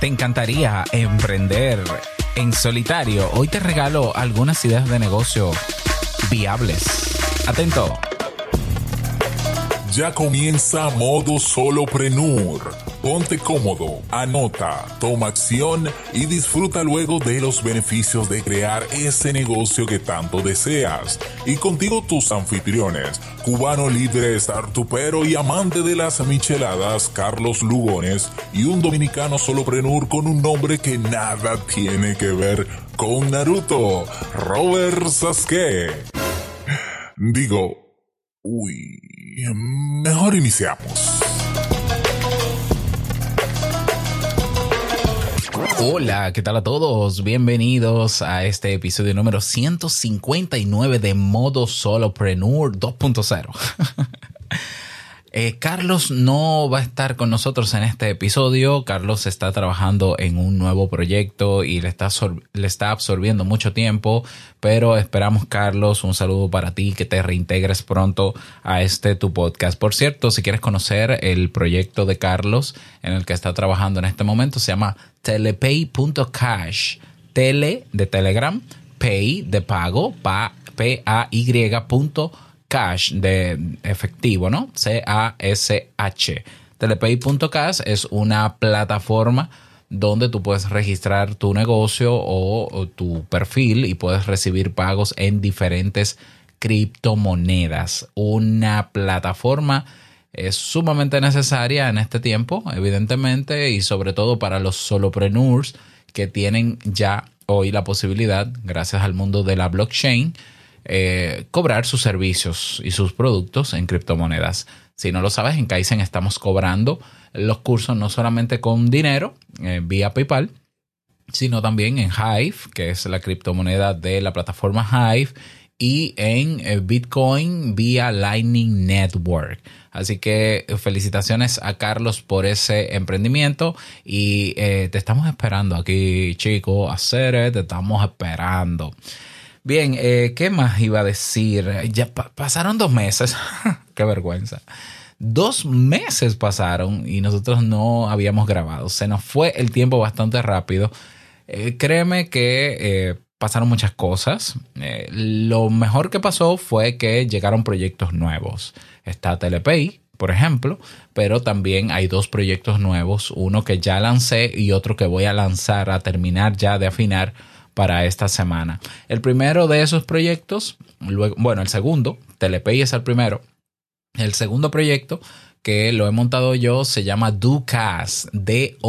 ¿Te encantaría emprender en solitario? Hoy te regalo algunas ideas de negocio viables. Atento. Ya comienza modo soloprenur. Ponte cómodo, anota, toma acción y disfruta luego de los beneficios de crear ese negocio que tanto deseas. Y contigo tus anfitriones, cubano libre startupero y amante de las micheladas Carlos Lugones y un dominicano soloprenur con un nombre que nada tiene que ver con Naruto, Robert Sasuke. Digo, uy, mejor iniciamos. Hola, ¿qué tal a todos? Bienvenidos a este episodio número 159 de Modo Solopreneur 2.0. Eh, Carlos no va a estar con nosotros en este episodio. Carlos está trabajando en un nuevo proyecto y le está, le está absorbiendo mucho tiempo, pero esperamos, Carlos, un saludo para ti, que te reintegres pronto a este tu podcast. Por cierto, si quieres conocer el proyecto de Carlos en el que está trabajando en este momento, se llama telepay.cash. Tele de Telegram, pay de pago, P-A-Y cash de efectivo, ¿no? C-A-S-H. Telepay.cash es una plataforma donde tú puedes registrar tu negocio o, tu perfil y puedes recibir pagos en diferentes criptomonedas. Una plataforma es sumamente necesaria en este tiempo, evidentemente, y sobre todo para los solopreneurs que tienen ya hoy la posibilidad, gracias al mundo de la blockchain, eh, cobrar sus servicios y sus productos en criptomonedas. Si no lo sabes, en Kaizen estamos cobrando los cursos no solamente con dinero eh, vía PayPal, sino también en Hive, que es la criptomoneda de la plataforma Hive, y en eh, Bitcoin vía Lightning Network. Así que felicitaciones a Carlos por ese emprendimiento y te estamos esperando aquí, chicos, hacer, te estamos esperando. Bien, eh, ¿qué más iba a decir? Ya pasaron dos meses. Qué vergüenza. Dos meses pasaron y nosotros no habíamos grabado. Se nos fue el tiempo bastante rápido. Eh, créeme que eh, pasaron muchas cosas. lo mejor que pasó fue que llegaron proyectos nuevos. Está Telepay, por ejemplo, pero también hay dos proyectos nuevos, uno que ya lancé y otro que voy a lanzar a terminar ya de afinar para esta semana. El primero de esos proyectos, bueno, el segundo, Telepay es el primero. El segundo proyecto que lo he montado yo se llama Ducast, D-O-O-C-A-S-T.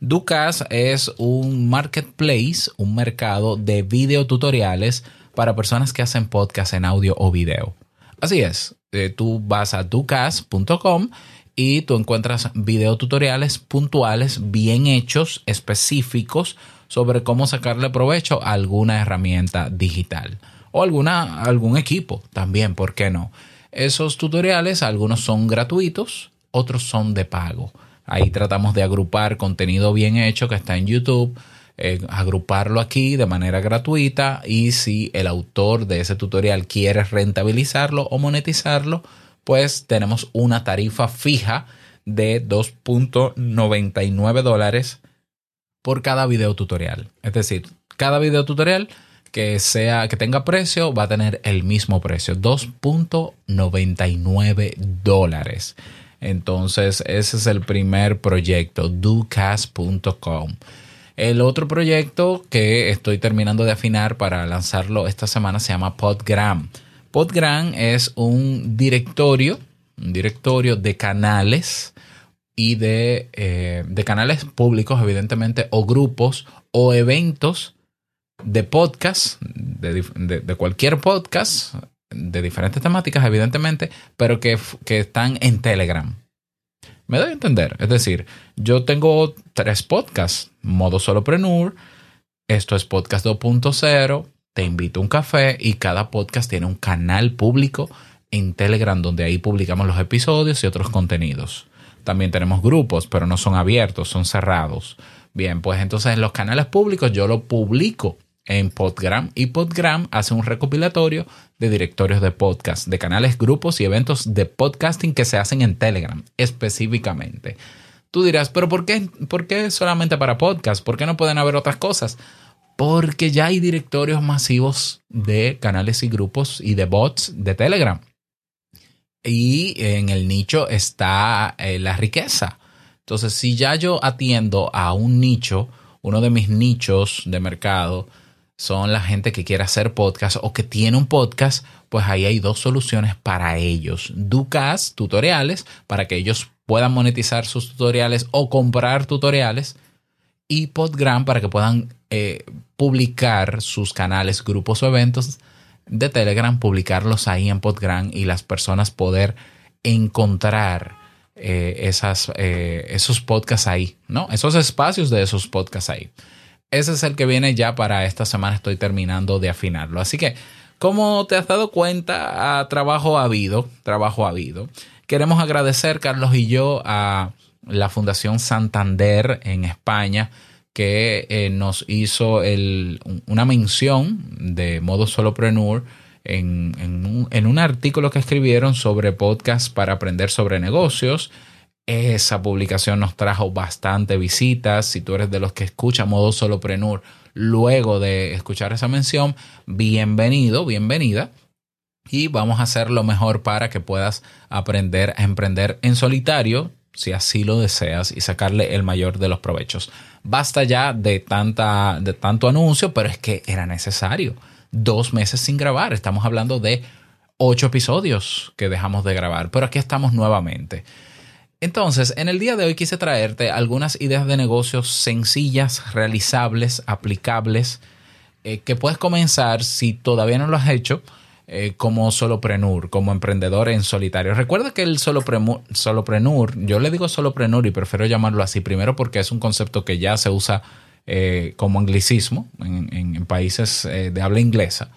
Ducast es un marketplace, un mercado de videotutoriales para personas que hacen podcast en audio o video. Así es, eh, tú vas a ducast.com y tú encuentras videotutoriales puntuales, bien hechos, específicos sobre cómo sacarle provecho a alguna herramienta digital o alguna, algún equipo también, ¿por qué no? Esos tutoriales, algunos son gratuitos, otros son de pago. Ahí tratamos de agrupar contenido bien hecho que está en YouTube, eh, agruparlo aquí de manera gratuita y si el autor de ese tutorial quiere rentabilizarlo o monetizarlo, pues tenemos una tarifa fija de 2.99 dólares por cada video tutorial. Es decir, cada video tutorial que sea que tenga precio va a tener el mismo precio, 2.99 dólares. Entonces, ese es el primer proyecto, ducast.com. El otro proyecto que estoy terminando de afinar para lanzarlo esta semana se llama Podgram. Podgram es un directorio, un directorio de canales y de, eh, de canales públicos, evidentemente, o grupos o eventos de podcast, de, cualquier podcast, de diferentes temáticas, evidentemente, pero que, que, están en Telegram. Me doy a entender. Es decir, yo tengo tres podcasts: Modo Solopreneur, esto es Podcast 2.0, te invito a un café y cada podcast tiene un canal público en Telegram donde ahí publicamos los episodios y otros contenidos. También tenemos grupos, pero no son abiertos, son cerrados. Bien, pues entonces en los canales públicos yo lo publico en Podgram y Podgram hace un recopilatorio de directorios de podcast, de canales, grupos y eventos de podcasting que se hacen en Telegram específicamente. Tú dirás, pero ¿por qué, ¿por qué solamente para podcast? ¿Por qué no pueden haber otras cosas? Porque ya hay directorios masivos de canales y grupos y de bots de Telegram. Y en el nicho está eh, la riqueza. Entonces, si ya yo atiendo a un nicho, uno de mis nichos de mercado son la gente que quiere hacer podcast o que tiene un podcast, pues ahí hay dos soluciones para ellos. Ducas, tutoriales, para que ellos puedan monetizar sus tutoriales o comprar tutoriales. Y Podgram para que puedan eh, publicar sus canales, grupos o eventos de Telegram, publicarlos ahí en Podgram y las personas poder encontrar eh, eh, esos podcasts ahí, ¿no? Esos espacios de esos podcasts ahí. Ese es el que viene ya para esta semana, estoy terminando de afinarlo. Así que, como te has dado cuenta, a trabajo ha habido, trabajo ha habido. Queremos agradecer, Carlos y yo, a la Fundación Santander en España, que eh, nos hizo una mención de modo solopreneur en, en, un, en un artículo que escribieron sobre podcast para aprender sobre negocios. Esa publicación nos trajo bastante visitas. Si tú eres de los que escucha modo solopreneur luego de escuchar esa mención, bienvenido, bienvenida. Y vamos a hacer lo mejor para que puedas aprender a emprender en solitario, si así lo deseas, y sacarle el mayor de los provechos. Basta ya de, tanta, de tanto anuncio, pero es que era necesario dos meses sin grabar. Estamos hablando de ocho episodios que dejamos de grabar, pero aquí estamos nuevamente. Entonces, en el día de hoy quise traerte algunas ideas de negocios sencillas, realizables, aplicables, eh, que puedes comenzar si todavía no lo has hecho eh, como soloprenur, como emprendedor en solitario. Recuerda que el soloprenur, yo le digo soloprenur y prefiero llamarlo así primero porque es un concepto que ya se usa eh, como anglicismo en, países eh, de habla inglesa.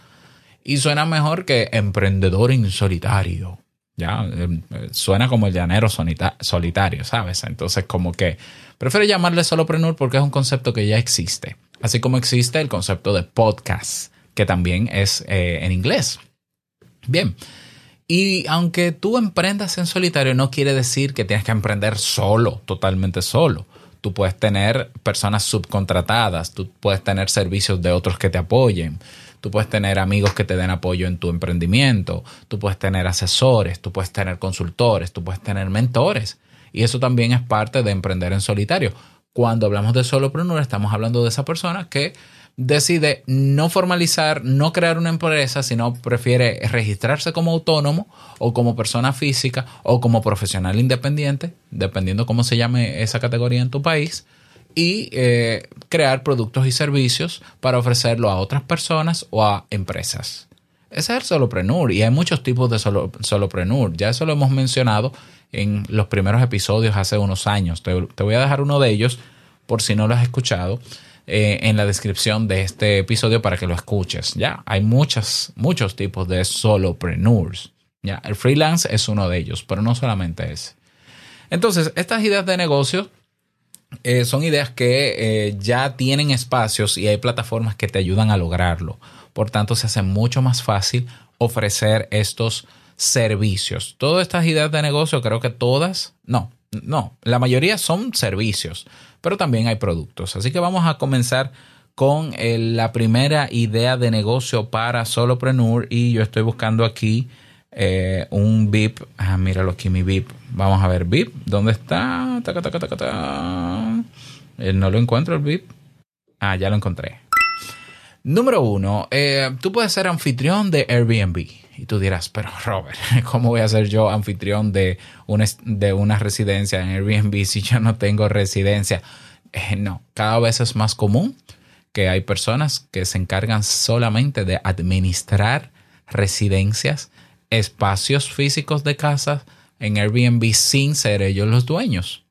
Y suena mejor que emprendedor en solitario. Ya, em, suena como el llanero solitario, ¿sabes? Entonces, como que prefiero llamarle solopreneur porque es un concepto que ya existe. Así como existe el concepto de podcast, que también es en inglés. Bien. Y aunque tú emprendas en solitario, no quiere decir que tienes que emprender solo, totalmente solo. Tú puedes tener personas subcontratadas, tú puedes tener servicios de otros que te apoyen, tú puedes tener amigos que te den apoyo en tu emprendimiento, tú puedes tener asesores, tú puedes tener consultores, tú puedes tener mentores. Y eso también es parte de emprender en solitario. Cuando hablamos de solopreneur, estamos hablando de esa persona que decide no formalizar, no crear una empresa, sino prefiere registrarse como autónomo o como persona física o como profesional independiente, dependiendo cómo se llame esa categoría en tu país, y eh, crear productos y servicios para ofrecerlo a otras personas o a empresas. Ese es el solopreneur y hay muchos tipos de solo. Ya eso lo hemos mencionado en los primeros episodios hace unos años. te voy a dejar uno de ellos por si no lo has escuchado eh, en la descripción de este episodio para que lo escuches. Ya, hay muchos, tipos de solopreneurs. Ya, el freelance es uno de ellos, pero no solamente ese. Entonces, estas ideas de negocio eh, son ideas que eh, ya tienen espacios y hay plataformas que te ayudan a lograrlo. Por tanto, se hace mucho más fácil ofrecer estos servicios. Todas estas ideas de negocio, creo que todas, no, no, la mayoría son servicios pero también hay productos. Así que vamos a comenzar con eh, la primera idea de negocio para Solopreneur y yo estoy buscando aquí eh, un VIP. Ah, míralo aquí, mi VIP. Vamos a ver, VIP, ¿dónde está? Eh, no lo encuentro el VIP. Ah, ya lo encontré. Número uno, tú puedes ser anfitrión de Airbnb. Y tú dirás, pero Robert, ¿cómo voy a ser yo anfitrión de una, de una residencia en Airbnb si yo no tengo residencia? Eh, no, cada vez es más común que hay personas que se encargan solamente de administrar residencias, espacios físicos de casas en Airbnb sin ser ellos los dueños.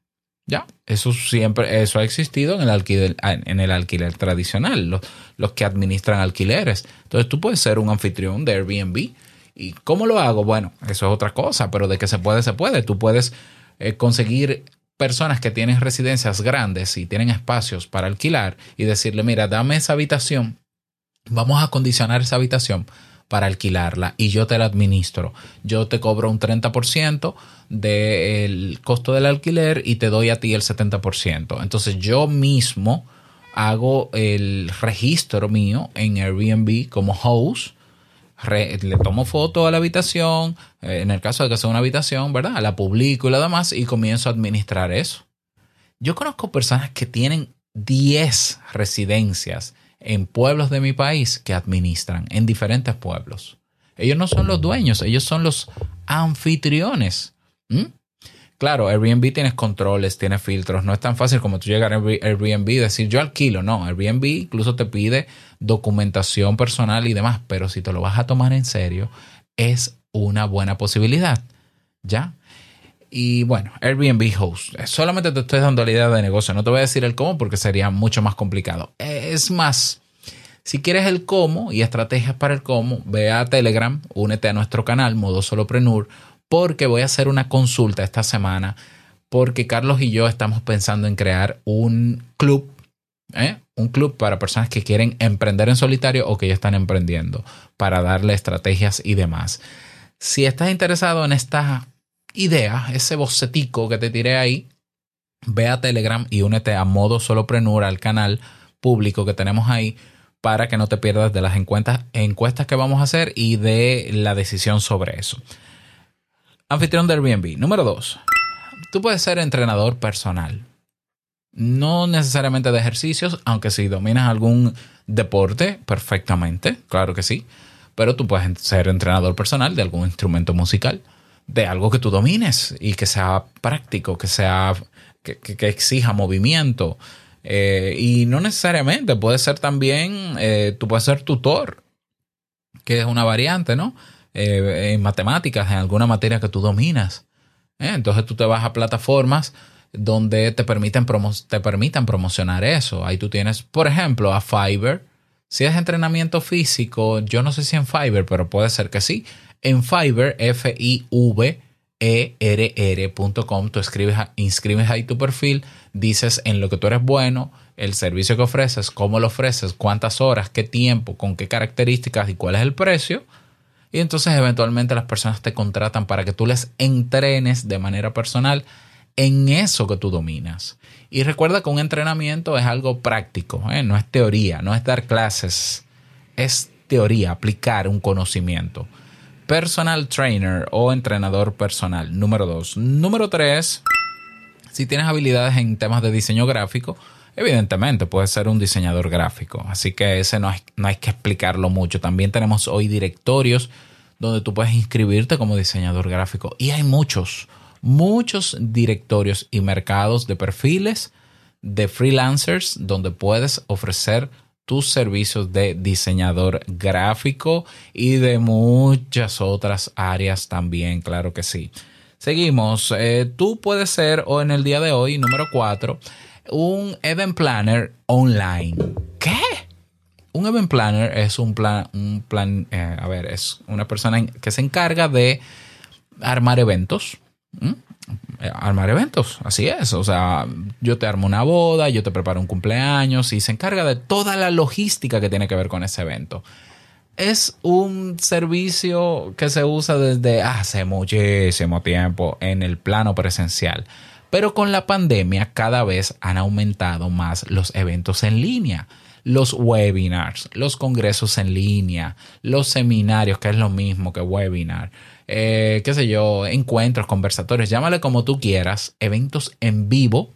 Ya, eso siempre, eso ha existido en el alquiler, en el alquiler tradicional, los, los que administran alquileres. Entonces tú puedes ser un anfitrión de Airbnb ¿Y cómo lo hago? Bueno, eso es otra cosa, pero de que se puede, se puede. Tú puedes eh, conseguir personas que tienen residencias grandes y tienen espacios para alquilar y decirle, mira, dame esa habitación, vamos a acondicionar esa habitación para alquilarla y yo te la administro. Yo te cobro un 30% del costo del alquiler y te doy a ti el 70%. Entonces yo mismo hago el registro mío en Airbnb como host. Le tomo foto a la habitación, eh, en el caso de que sea una habitación, ¿verdad? La publico y lo demás y comienzo a administrar eso. Yo conozco personas que tienen 10 residencias en pueblos de mi país que administran, en diferentes pueblos. Ellos no son los dueños, ellos son los anfitriones. ¿Mm? Claro, Airbnb tienes controles, tienes filtros. No es tan fácil como tú llegar a Airbnb y decir yo alquilo. No, Airbnb incluso te pide documentación personal y demás. Pero si te lo vas a tomar en serio, es una buena posibilidad. ¿Ya? Y bueno, Airbnb Host. Solamente te estoy dando la idea de negocio. No te voy a decir el cómo porque sería mucho más complicado. Es más, si quieres el cómo y estrategias para el cómo, ve a Telegram, únete a nuestro canal, Modo Soloprenur, porque voy a hacer una consulta esta semana. Porque Carlos y yo estamos pensando en crear un club, ¿eh? un club para personas que quieren emprender en solitario o que ya están emprendiendo, para darle estrategias y demás. Si estás interesado en esta idea, ese bocetico que te tiré ahí, ve a Telegram y únete a modo soloprenur al canal público que tenemos ahí para que no te pierdas de las encuestas, encuestas que vamos a hacer y de la decisión sobre eso. Anfitrión de Airbnb. Número dos. Tú puedes ser entrenador personal. No necesariamente de ejercicios, aunque si dominas algún deporte, perfectamente, claro que sí. Pero tú puedes ser entrenador personal de algún instrumento musical de algo que tú domines y que sea práctico, que sea que, exija movimiento. Eh, y no necesariamente, puede ser también, eh, tú puedes ser tutor, que es una variante, ¿no? Eh, en matemáticas, en alguna materia que tú dominas. Entonces tú te vas a plataformas donde te permiten te permitan promocionar eso. Ahí tú tienes, por ejemplo, a Fiverr. Si es entrenamiento físico, yo no sé si en Fiverr, pero puede ser que sí en Fiverr, F-I-V-E-R-R.com, tú escribes, inscribes ahí tu perfil, dices en lo que tú eres bueno, el servicio que ofreces, cómo lo ofreces, cuántas horas, qué tiempo, con qué características y cuál es el precio. Y entonces eventualmente las personas te contratan para que tú les entrenes de manera personal en eso que tú dominas. Y recuerda que un entrenamiento es algo práctico, ¿eh? no es teoría, no es dar clases, es teoría, aplicar un conocimiento personal trainer o entrenador personal. Número dos. Número tres, si tienes habilidades en temas de diseño gráfico, evidentemente puedes ser un diseñador gráfico. Así que ese no hay, no hay que explicarlo mucho. También tenemos hoy directorios donde tú puedes inscribirte como diseñador gráfico. Y hay muchos, muchos directorios y mercados de perfiles de freelancers donde puedes ofrecer tus servicios de diseñador gráfico y de muchas otras áreas también, claro que sí. Seguimos, eh, tú puedes ser, o en el día de hoy, número 4, un event planner online. ¿Qué? Un event planner es un plan, un plan, eh, a ver, es una persona que se encarga de armar eventos. Eh, armar eventos, así es. O sea, yo te armo una boda, yo te preparo un cumpleaños y se encarga de toda la logística que tiene que ver con ese evento. Es un servicio que se usa desde hace muchísimo tiempo en el plano presencial. Pero con la pandemia cada vez han aumentado más los eventos en línea los webinars, los congresos en línea, los seminarios, que es lo mismo que webinar, eh, qué sé yo, encuentros, conversatorios, llámale como tú quieras, eventos en vivo,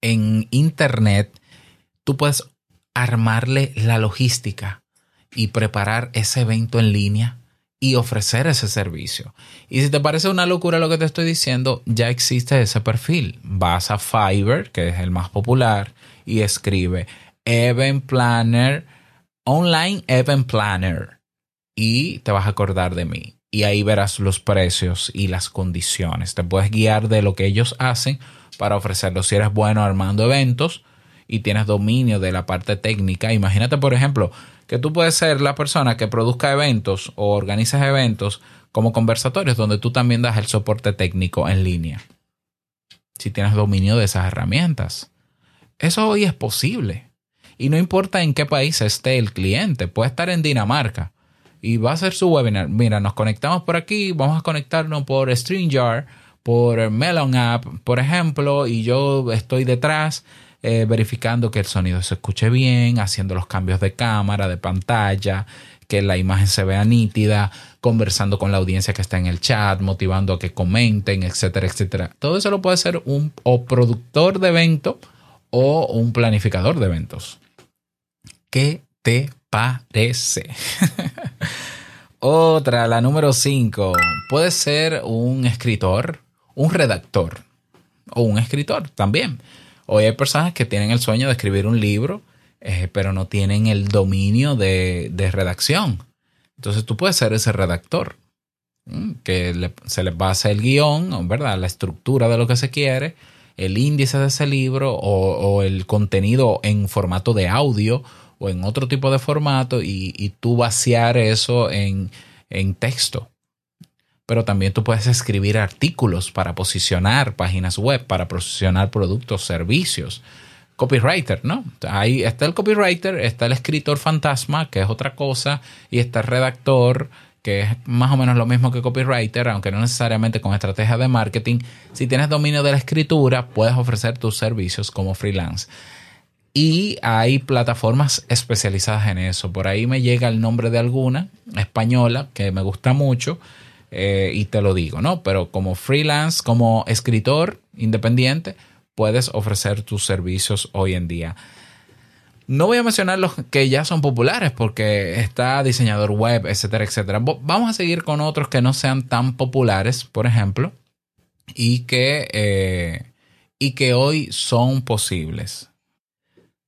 en internet, tú puedes armarle la logística y preparar ese evento en línea y ofrecer ese servicio. Y si te parece una locura lo que te estoy diciendo, ya existe ese perfil. Vas a Fiverr, que es el más popular, y escribe Event Planner, Online Event Planner, y te vas a acordar de mí y ahí verás los precios y las condiciones. Te puedes guiar de lo que ellos hacen para ofrecerlo. Si eres bueno armando eventos y tienes dominio de la parte técnica, imagínate, por ejemplo, que tú puedes ser la persona que produzca eventos o organizas eventos como conversatorios donde tú también das el soporte técnico en línea. Si tienes dominio de esas herramientas. Eso hoy es posible. Y no importa en qué país esté el cliente, puede estar en Dinamarca y va a hacer su webinar. Mira, nos conectamos por aquí, vamos a conectarnos por StreamYard, por Melon App, por ejemplo, y yo estoy detrás eh, verificando que el sonido se escuche bien, haciendo los cambios de cámara, de pantalla, que la imagen se vea nítida, conversando con la audiencia que está en el chat, motivando a que comenten, etcétera, etcétera. Todo eso lo puede ser un o productor de evento o un planificador de eventos. ¿Qué te parece? Otra, la número 5. Puede ser un escritor, un redactor o un escritor también. Hoy hay personas que tienen el sueño de escribir un libro, eh, pero no tienen el dominio de, redacción. Entonces tú puedes ser ese redactor, que se les basa el guion, ¿verdad? La estructura de lo que se quiere, el índice de ese libro o el contenido en formato de audio o en otro tipo de formato y, tú vaciar eso en, en texto. Pero también tú puedes escribir artículos para posicionar páginas web, para posicionar productos, servicios. Copywriter, ¿no? Ahí está el copywriter, está el escritor fantasma, que es otra cosa, y está el redactor, que es más o menos lo mismo que copywriter, aunque no necesariamente con estrategia de marketing. Si tienes dominio de la escritura, puedes ofrecer tus servicios como freelance. Y hay plataformas especializadas en eso. Por ahí me llega el nombre de alguna española que me gusta mucho eh, y te lo digo, ¿no? Pero como freelance, como escritor independiente, puedes ofrecer tus servicios hoy en día. No voy a mencionar los que ya son populares porque está diseñador web, etcétera, etcétera. Vamos a seguir con otros que no sean tan populares, por ejemplo, y que, eh, y que hoy son posibles.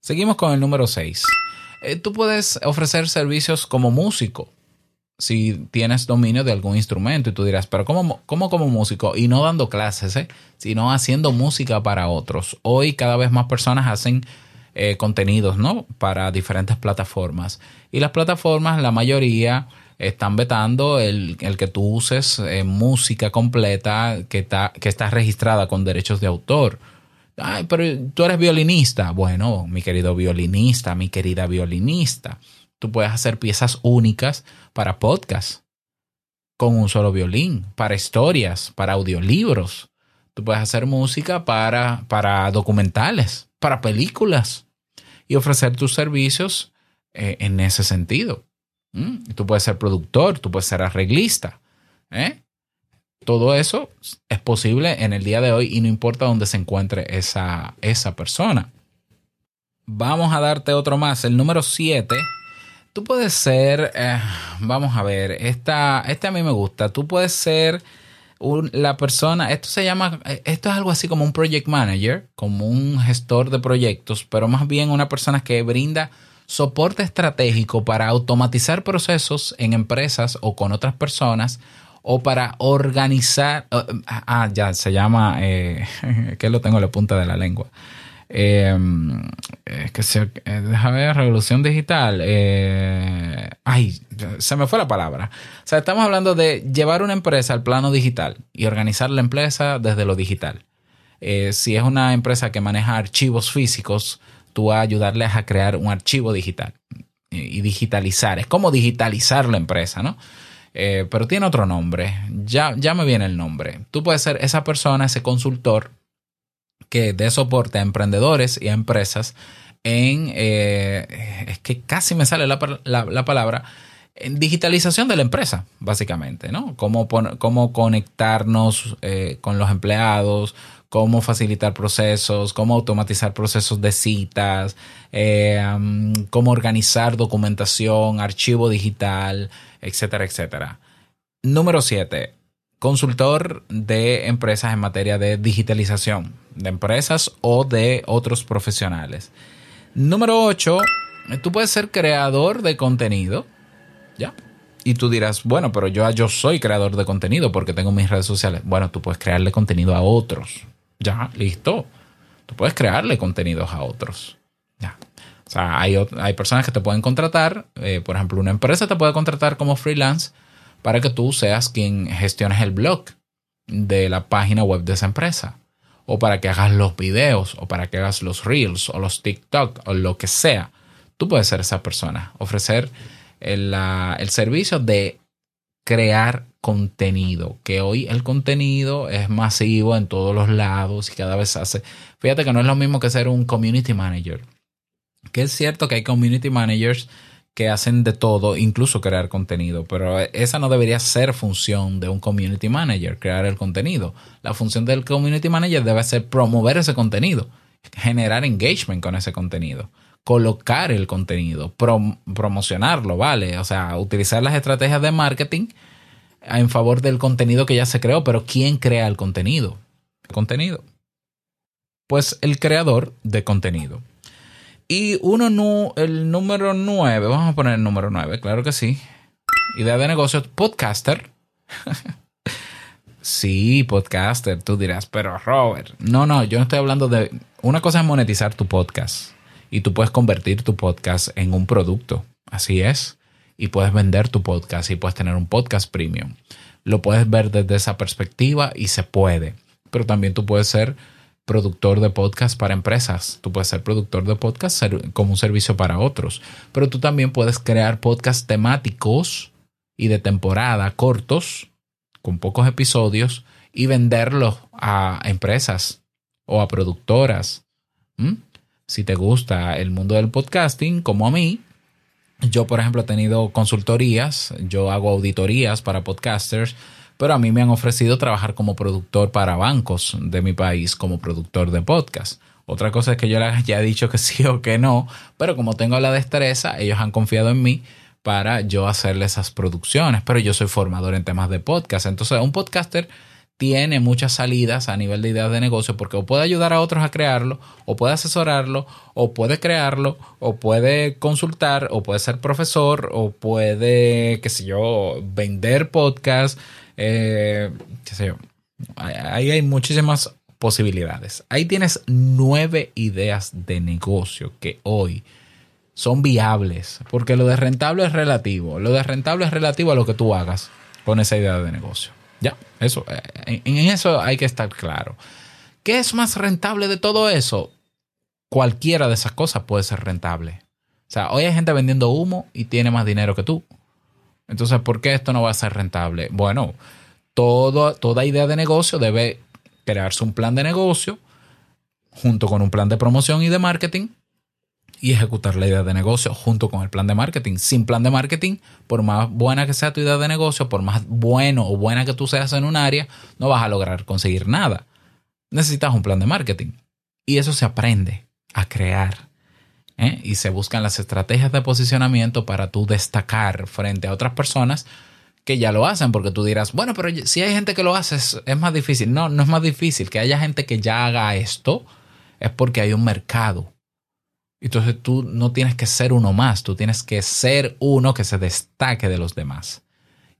Seguimos con el número 6. Eh, tú puedes ofrecer servicios como músico si tienes dominio de algún instrumento y tú dirás, pero ¿cómo, como músico? Y no dando clases, ¿eh? sino haciendo música para otros. Hoy cada vez más personas hacen eh, contenidos, ¿no? Para diferentes plataformas. Y las plataformas, la mayoría, están vetando el, que tú uses música completa que está, que está registrada con derechos de autor. Ay, pero tú eres violinista. Bueno, mi querido violinista, mi querida violinista, tú puedes hacer piezas únicas para podcast con un solo violín, para historias, para audiolibros. Tú puedes hacer música para, para documentales, para películas y ofrecer tus servicios eh, en ese sentido. Mm, tú puedes ser productor, tú puedes ser arreglista. ¿eh? Todo eso es posible en el día de hoy y no importa dónde se encuentre esa, esa persona. Vamos a darte otro más, el número 7. Tú puedes ser, eh, vamos a ver, esta, este a mí me gusta. Tú puedes ser la persona, esto se llama, esto es algo así como un project manager, como un gestor de proyectos, pero más bien una persona que brinda soporte estratégico para automatizar procesos en empresas o con otras personas o para organizar, ah, ah, ya se llama, eh, que lo tengo en la punta de la lengua. Em, es que se, eh, ver, revolución digital. Eh, ay, se me fue la palabra. O sea, estamos hablando de llevar una empresa al plano digital y organizar la empresa desde lo digital. Eh, si es una empresa que maneja archivos físicos, tú vas a ayudarles a crear un archivo digital y digitalizar. Es como digitalizar la empresa, ¿no? Eh, pero tiene otro nombre. Ya, ya me viene el nombre. Tú puedes ser esa persona, ese consultor que dé soporte a emprendedores y a empresas en, eh, es que casi me sale la, palabra, en digitalización de la empresa, básicamente, ¿no? Cómo, cómo conectarnos eh, con los empleados, cómo facilitar procesos, cómo automatizar procesos de citas, cómo organizar documentación, archivo digital, etcétera, etcétera. Número 7. Consultor de empresas en materia de digitalización de empresas o de otros profesionales. Número 8. Tú puedes ser creador de contenido. ¿Ya? Y tú dirás, bueno, pero yo, yo soy creador de contenido porque tengo mis redes sociales. Bueno, tú puedes crearle contenido a otros. Ya, listo. Tú puedes crearle contenidos a otros. Ya. O sea, hay, hay personas que te pueden contratar, eh, por ejemplo, una empresa te puede contratar como freelance para que tú seas quien gestiones el blog de la página web de esa empresa, o para que hagas los videos, o para que hagas los reels, o los TikTok, o lo que sea. Tú puedes ser esa persona, ofrecer el, el servicio de crear contenido, que hoy el contenido es masivo en todos los lados y cada vez hace... Fíjate que no es lo mismo que ser un community manager, que es cierto que hay community managers que hacen de todo, incluso crear contenido, pero esa no debería ser función de un community manager, crear el contenido. La función del community manager debe ser promover ese contenido, generar engagement con ese contenido, colocar el contenido, promocionarlo, ¿vale? O sea, utilizar las estrategias de marketing en favor del contenido que ya se creó, pero ¿quién crea el contenido? ¿El contenido? Pues el creador de contenido. Y uno, no, el número 9, vamos a poner el número 9, claro que sí. Idea de negocio, podcaster. sí, podcaster, tú dirás, pero Robert. No, no, yo no estoy hablando de... Una cosa es monetizar tu podcast y tú puedes convertir tu podcast en un producto. Así es. Y puedes vender tu podcast y puedes tener un podcast premium. Lo puedes ver desde esa perspectiva y se puede. Pero también tú puedes ser productor de podcast para empresas. Tú puedes ser productor de podcast como un servicio para otros. Pero tú también puedes crear podcasts temáticos y de temporada cortos, con pocos episodios, y venderlos a empresas o a productoras. Si te gusta el mundo del podcasting, como a mí, yo, por ejemplo, he tenido consultorías, yo hago auditorías para podcasters pero a mí me han ofrecido trabajar como productor para bancos de mi país, como productor de podcast. Otra cosa es que yo les haya dicho que sí o que no, pero como tengo la destreza, ellos han confiado en mí para yo hacerle esas producciones, pero yo soy formador en temas de podcast. Entonces, un podcaster tiene muchas salidas a nivel de ideas de negocio porque o puede ayudar a otros a crearlo, o puede asesorarlo, o puede crearlo, o puede consultar, o puede ser profesor, o puede, qué sé yo, vender podcast. Eh, sé yo. Ahí hay muchísimas posibilidades. Ahí tienes nueve ideas de negocio que hoy son viables, porque lo de rentable es relativo. Lo de rentable es relativo a lo que tú hagas con esa idea de negocio. Ya, eso, eh, en eso hay que estar claro. ¿Qué es más rentable de todo eso? Cualquiera de esas cosas puede ser rentable. O sea, hoy hay gente vendiendo humo y tiene más dinero que tú. Entonces, ¿por qué esto no va a ser rentable? Bueno, toda idea de negocio debe crearse un plan de negocio junto con un plan de promoción y de marketing y ejecutar la idea de negocio junto con el plan de marketing. Sin plan de marketing, por más buena que sea tu idea de negocio, por más bueno o buena que tú seas en un área, no vas a lograr conseguir nada. Necesitas un plan de marketing. Y eso se aprende a crear. ¿Eh? Y se buscan las estrategias de posicionamiento para tú destacar frente a otras personas que ya lo hacen, porque tú dirás, bueno, pero si hay gente que lo hace, es, es más difícil. No, no es más difícil. Que haya gente que ya haga esto es porque hay un mercado entonces tú no tienes que ser uno más, tú tienes que ser uno que se destaque de los demás.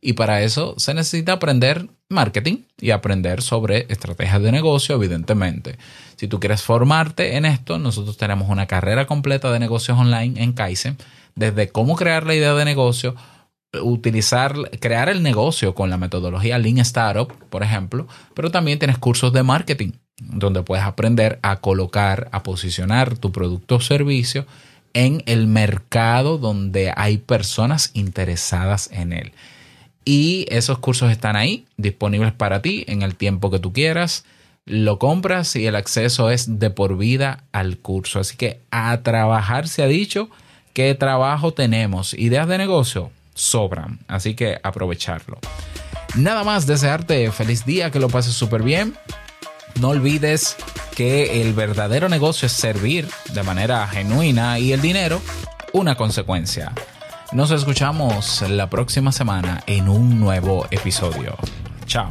Y para eso se necesita aprender marketing y aprender sobre estrategias de negocio, evidentemente. Si tú quieres formarte en esto, nosotros tenemos una carrera completa de negocios online en Kaizen, desde cómo crear la idea de negocio, utilizar, crear el negocio con la metodología Lean Startup, por ejemplo, pero también tienes cursos de marketing donde puedes aprender a colocar, a posicionar tu producto o servicio en el mercado donde hay personas interesadas en él. Y esos cursos están ahí, disponibles para ti en el tiempo que tú quieras. Lo compras y el acceso es de por vida al curso. Así que a trabajar se ha dicho qué trabajo tenemos. Ideas de negocio sobran. Así que aprovecharlo. Nada más desearte feliz día, que lo pases súper bien. No olvides que el verdadero negocio es servir de manera genuina y el dinero una consecuencia. Nos escuchamos la próxima semana en un nuevo episodio. Chao.